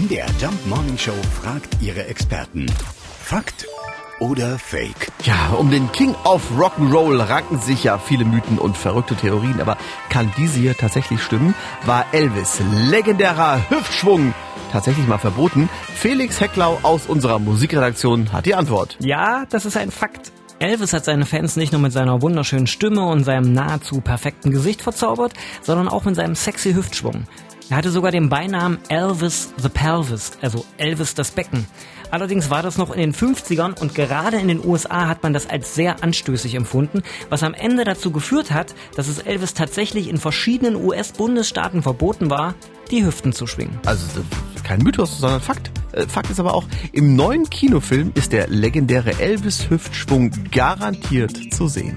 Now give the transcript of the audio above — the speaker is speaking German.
MDR Jump Morning Show fragt ihre Experten. Fakt oder Fake? Ja, um den King of Rock'n'Roll ranken sich ja viele Mythen und verrückte Theorien, aber kann diese hier tatsächlich stimmen? War Elvis legendärer Hüftschwung tatsächlich mal verboten? Felix Hecklau aus unserer Musikredaktion hat die Antwort. Ja, das ist ein Fakt. Elvis hat seine Fans nicht nur mit seiner wunderschönen Stimme und seinem nahezu perfekten Gesicht verzaubert, sondern auch mit seinem sexy Hüftschwung. Er hatte sogar den Beinamen Elvis the Pelvis, also Elvis das Becken. Allerdings war das noch in den 50ern und gerade in den USA hat man das als sehr anstößig empfunden, was am Ende dazu geführt hat, dass es Elvis tatsächlich in verschiedenen US-Bundesstaaten verboten war, die Hüften zu schwingen. Also kein Mythos, sondern Fakt. Äh, Fakt ist aber auch, im neuen Kinofilm ist der legendäre Elvis-Hüftschwung garantiert zu sehen.